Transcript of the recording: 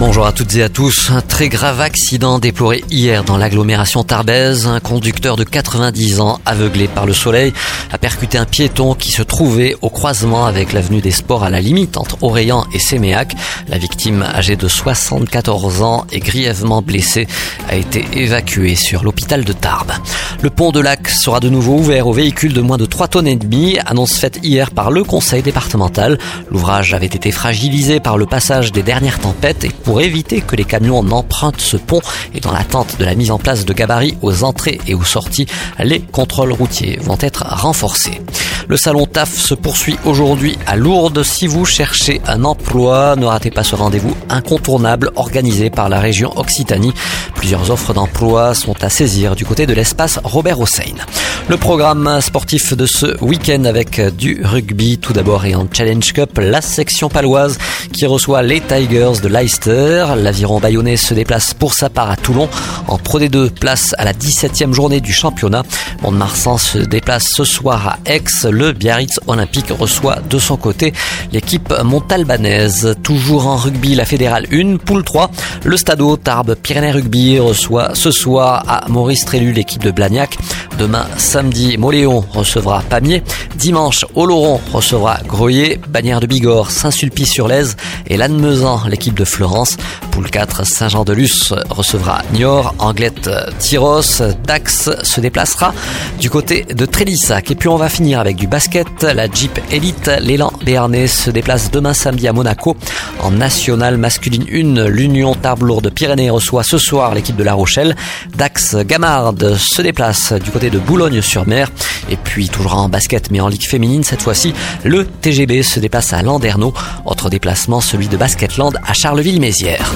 Bonjour à toutes et à tous. Un très grave accident déploré hier dans l'agglomération tarbaise. Un conducteur de 90 ans, aveuglé par le soleil, a percuté un piéton qui se trouvait au croisement avec l'avenue des Sports à la limite entre Orléans et Séméac. La victime, âgée de 74 ans et grièvement blessée, a été évacuée sur l'hôpital de Tarbes. Le pont de Lac sera de nouveau ouvert aux véhicules de moins de 3 tonnes et demie, annonce faite hier par le conseil départemental. L'ouvrage avait été fragilisé par le passage des dernières tempêtes pour éviter que les camions n'empruntent ce pont et dans l'attente de la mise en place de gabarits aux entrées et aux sorties, les contrôles routiers vont être renforcés. Le salon TAF se poursuit aujourd'hui à Lourdes. Si vous cherchez un emploi, ne ratez pas ce rendez-vous incontournable organisé par la région Occitanie. Plusieurs offres d'emploi sont à saisir du côté de l'espace Robert Hossein. Le programme sportif de ce week-end avec du rugby tout d'abord et en Challenge Cup, la section paloise qui reçoit les Tigers de Leicester. L'aviron bayonnais se déplace pour sa part à Toulon en Pro D2, place à la 17e journée du championnat. Mont-de-Marsan se déplace ce soir à Aix. Le Biarritz Olympique reçoit de son côté l'équipe montalbanaise. Toujours en rugby, la fédérale 1, poule 3. Le Stadeau Tarbes Pyrénées Rugby reçoit ce soir à Maurice Trélu l'équipe de Blagnac. Demain, samedi, Moléon recevra Pamiers. Dimanche, Oloron recevra Groyer, Bagnères de Bigorre, Saint-Sulpice-sur-Lèze et Lannemezan, l'équipe de Florence. Poule 4, Saint-Jean-de-Luz recevra Niort, Anglette, Tyros, Dax se déplacera du côté de Trélissac. Et puis on va finir avec du basket. La Jeep Elite, l'élan béarnais se déplace demain samedi à Monaco. En nationale masculine 1, l'Union Tarbes-Lourdes Pyrénées reçoit ce soir l'équipe de La Rochelle. Dax Gamard se déplace du de Boulogne-sur-Mer. Et puis toujours en basket mais en ligue féminine cette fois-ci, le TGB se déplace à Landerneau. Autre déplacement, celui de Basketland à Charleville-Mézières.